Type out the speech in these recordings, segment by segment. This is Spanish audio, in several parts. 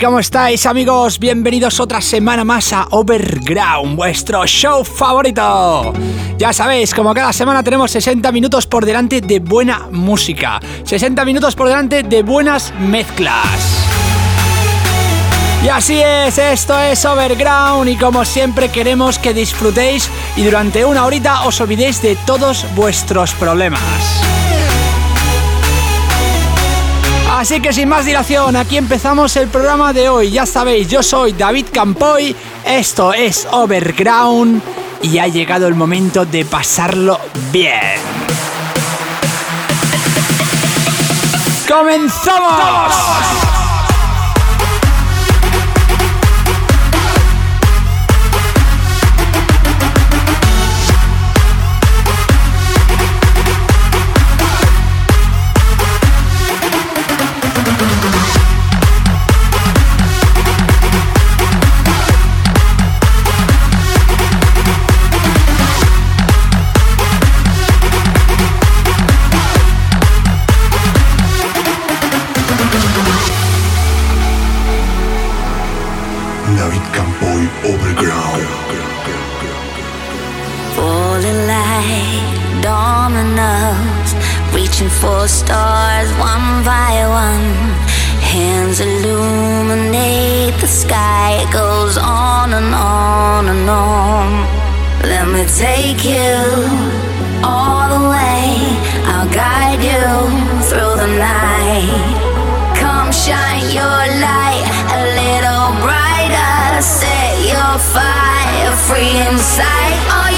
¿cómo estáis amigos? Bienvenidos otra semana más a Overground, vuestro show favorito. Ya sabéis, como cada semana tenemos 60 minutos por delante de buena música, 60 minutos por delante de buenas mezclas. Y así es, esto es Overground y como siempre queremos que disfrutéis y durante una horita os olvidéis de todos vuestros problemas. Así que sin más dilación, aquí empezamos el programa de hoy. Ya sabéis, yo soy David Campoy, esto es Overground y ha llegado el momento de pasarlo bien. ¡Comenzamos! For stars one by one. Hands illuminate the sky. It goes on and on and on. Let me take you all the way. I'll guide you through the night. Come shine your light a little brighter. Set your fire free inside.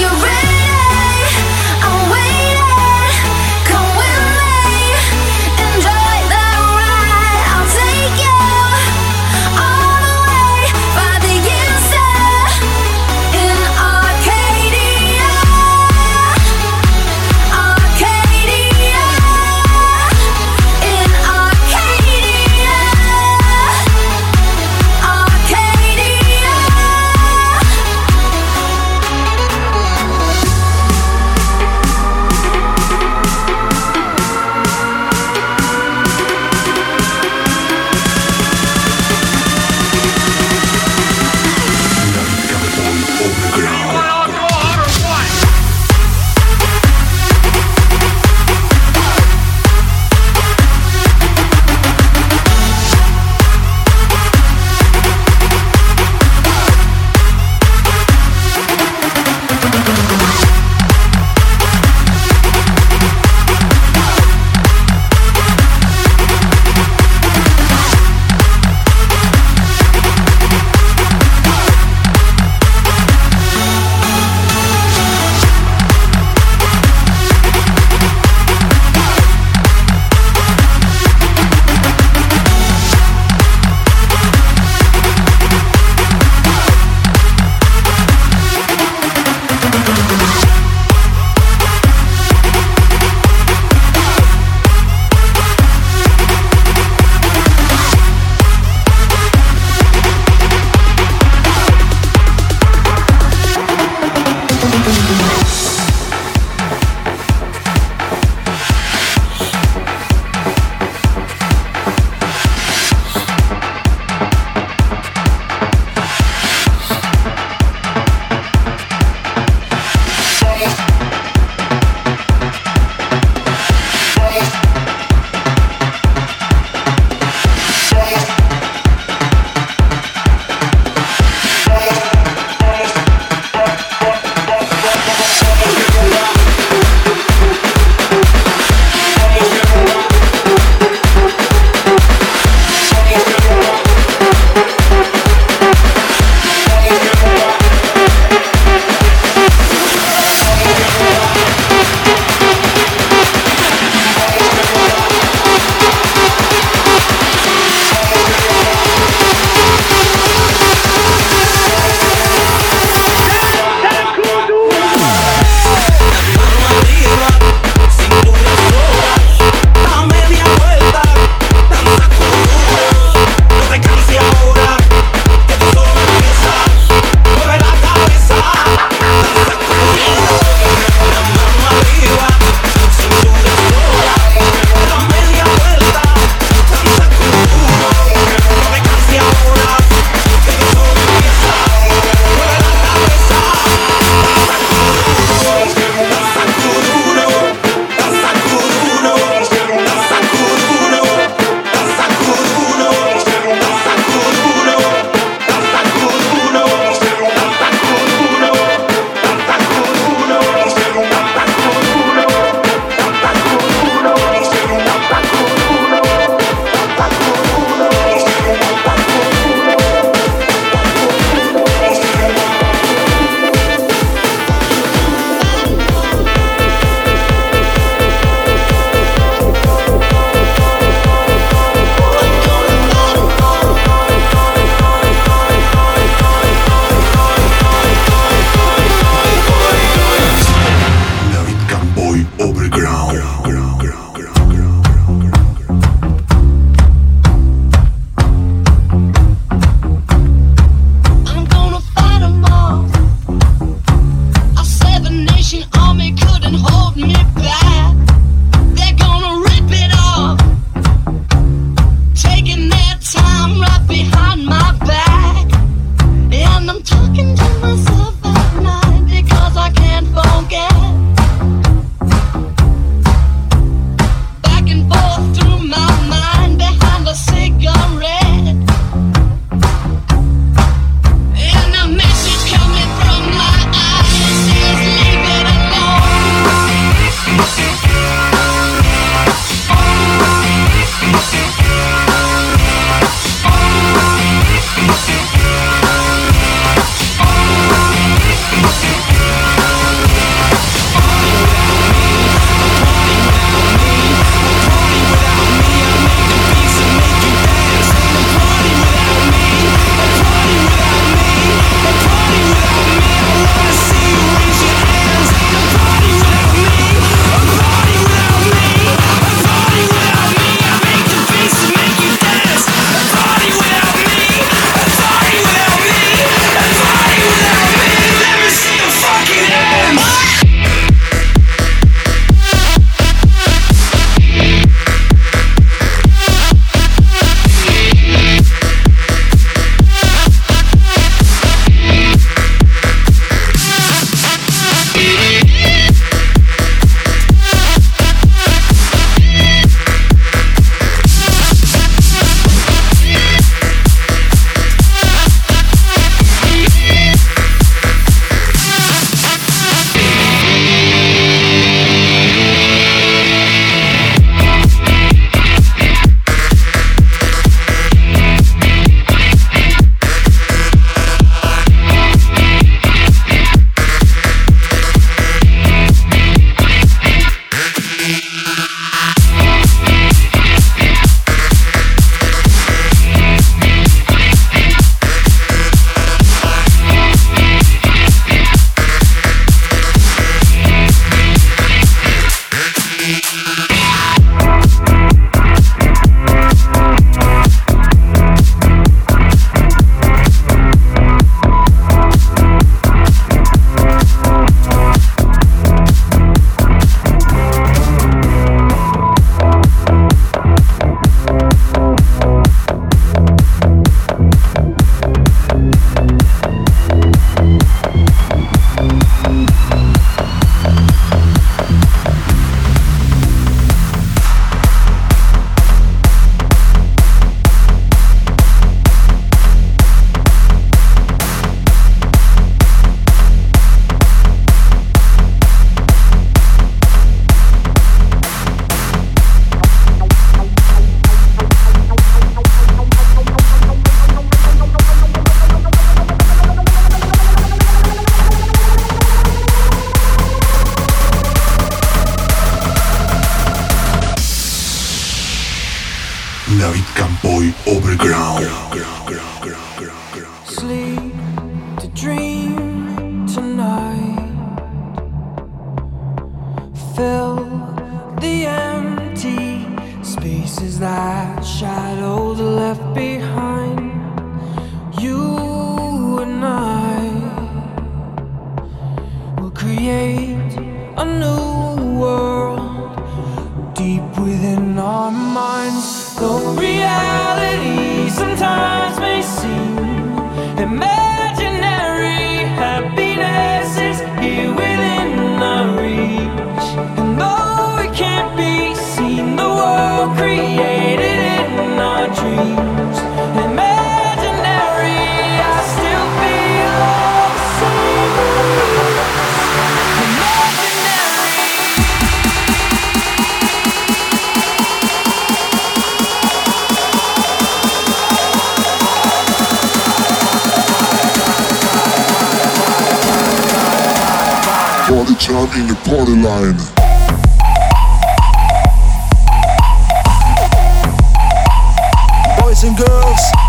And girls.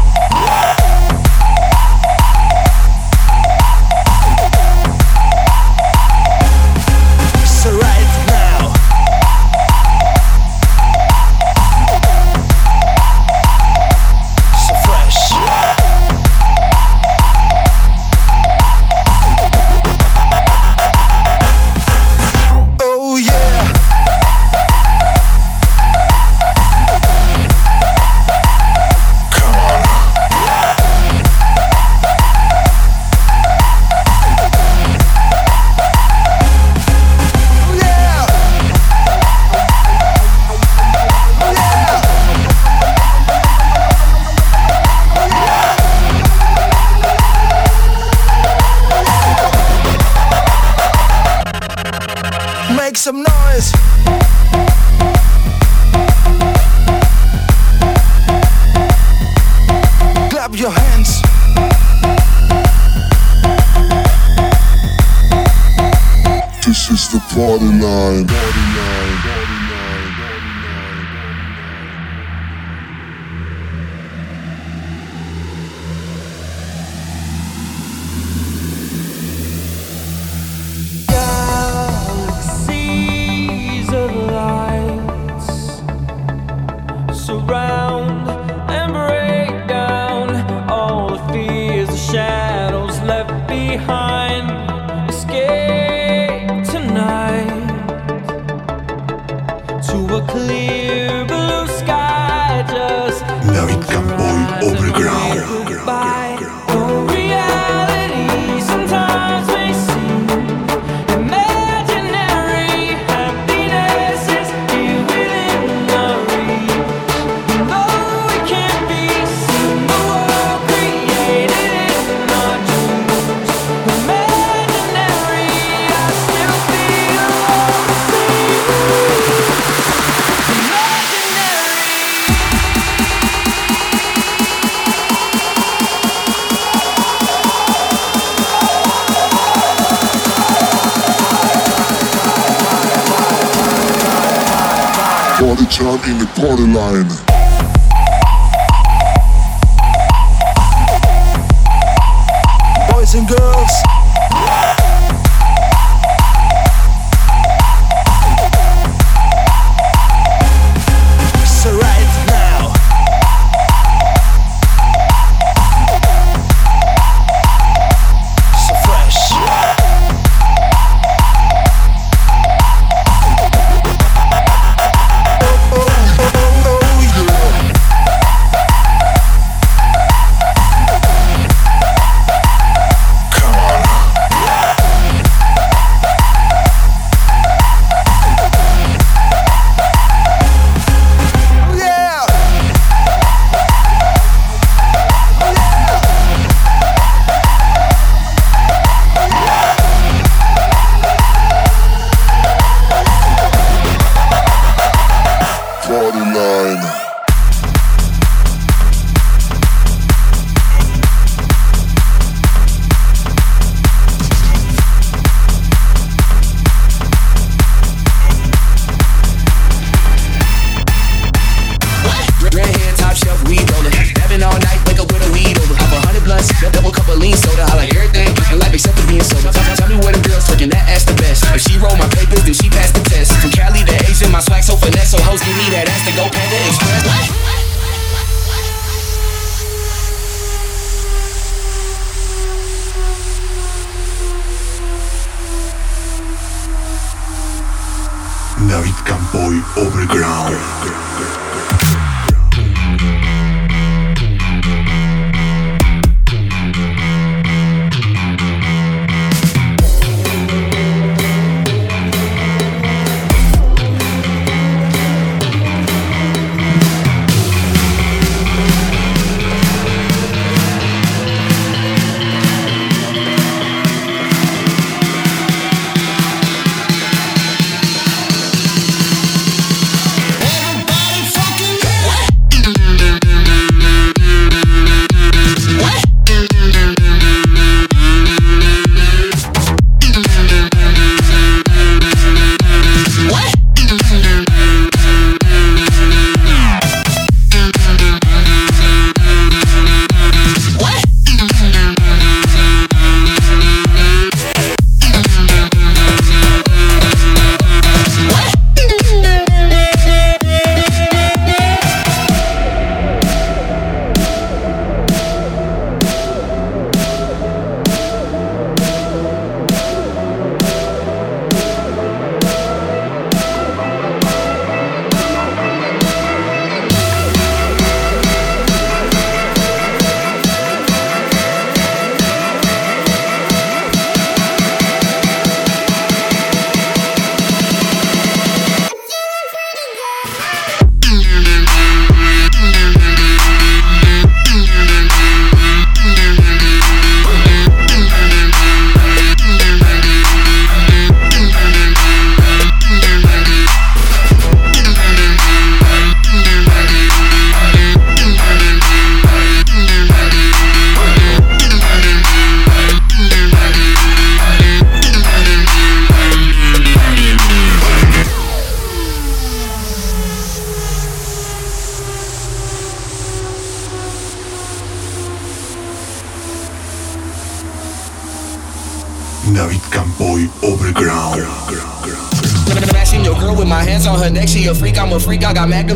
borderline.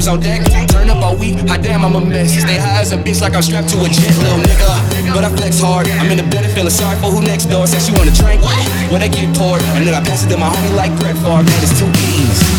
On deck. Turn up all week, hot damn, I'm a mess. Stay high as a bitch, like I'm strapped to a jet, little nigga. But I flex hard. I'm in the bed, and feeling sorry for who next door. Said she want a drink. When I get poured, and then I pass it to my homie like Brett Favre. Man, it's two E's.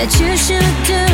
That you should do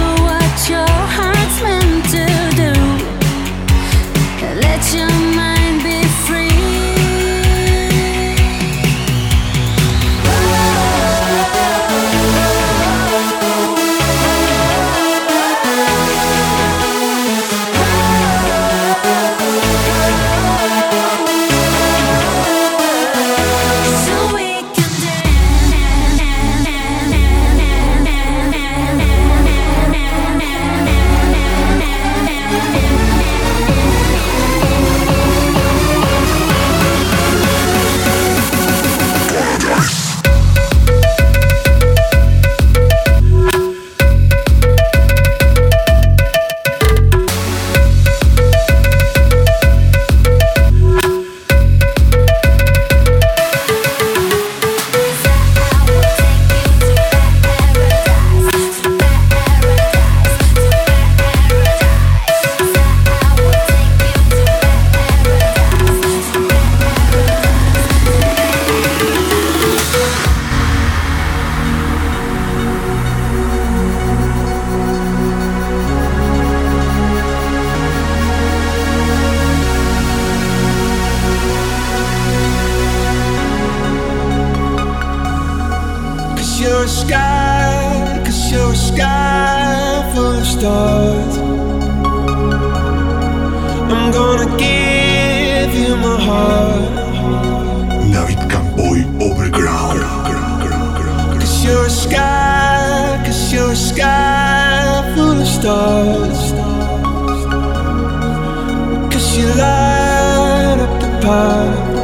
怕。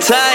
time.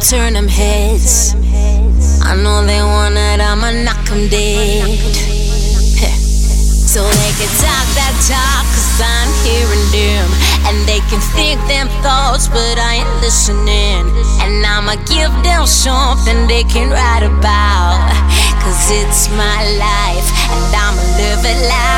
Turn them heads. I know they want it, I'ma knock them dead. So they can talk that talk, cause I'm hearing them. And they can think them thoughts, but I ain't listening. And I'ma give them something they can write about. Cause it's my life, and I'ma live it loud.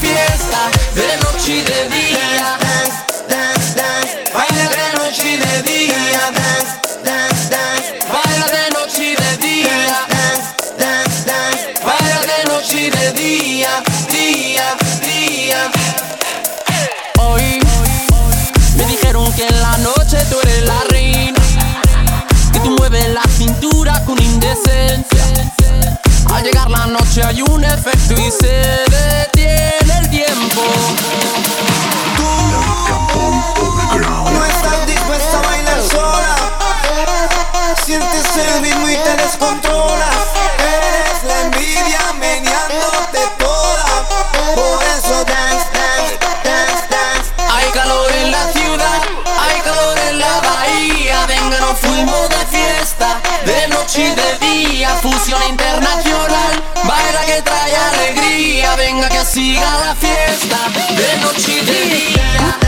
Fiesta, de noche y de día. Dance, dance, dance, baila de noche y de día. Dance, dance, dance, baila de noche y de día. Dance, dance, dance, baila de noche y de día, día, día. Hoy me dijeron que en la noche tú eres la reina, que tú mueves la cintura con indecencia. Al llegar la noche hay un efecto y se detiene tiempo. No estás dispuesta a bailar sola. Sientes el ritmo y te descontrolas. Venga, que siga la fiesta, de noche y de día.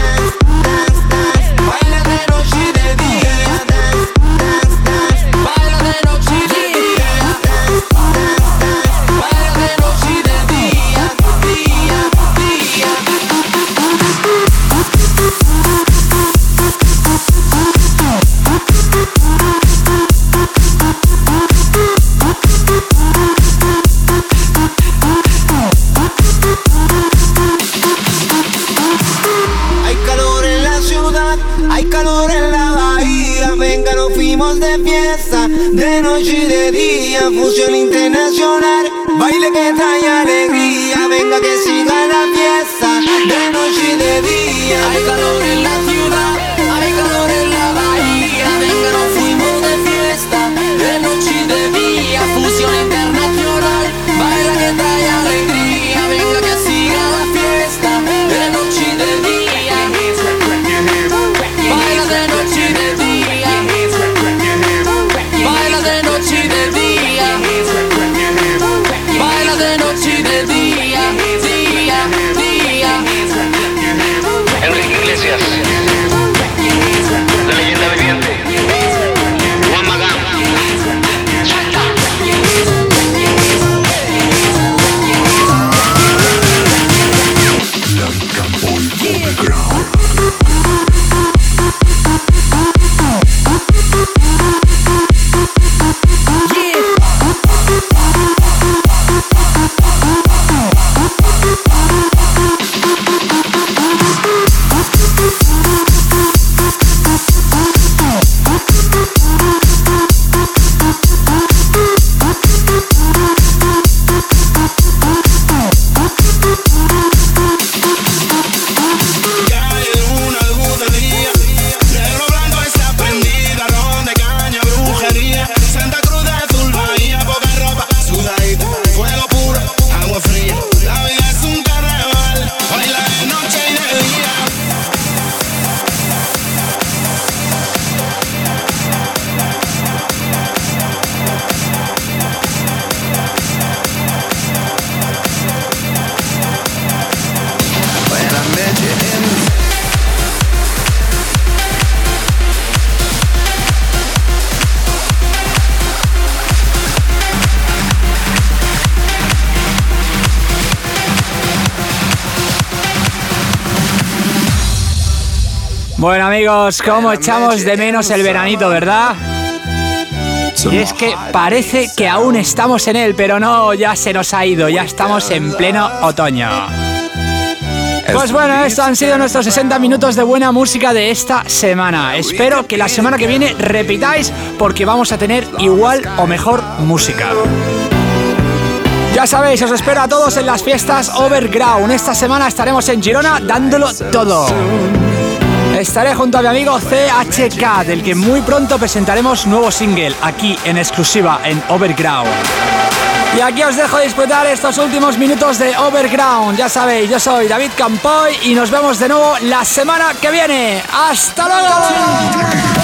Bueno amigos, cómo echamos de menos el veranito, ¿verdad? Y es que parece que aún estamos en él, pero no, ya se nos ha ido, ya estamos en pleno otoño. Pues bueno, estos han sido nuestros 60 minutos de buena música de esta semana. Espero que la semana que viene repitáis porque vamos a tener igual o mejor música. Ya sabéis, os espero a todos en las fiestas Overground. Esta semana estaremos en Girona dándolo todo. Estaré junto a mi amigo CHK, del que muy pronto presentaremos nuevo single aquí en exclusiva en Overground. Y aquí os dejo disfrutar estos últimos minutos de Overground. Ya sabéis, yo soy David Campoy y nos vemos de nuevo la semana que viene. ¡Hasta luego!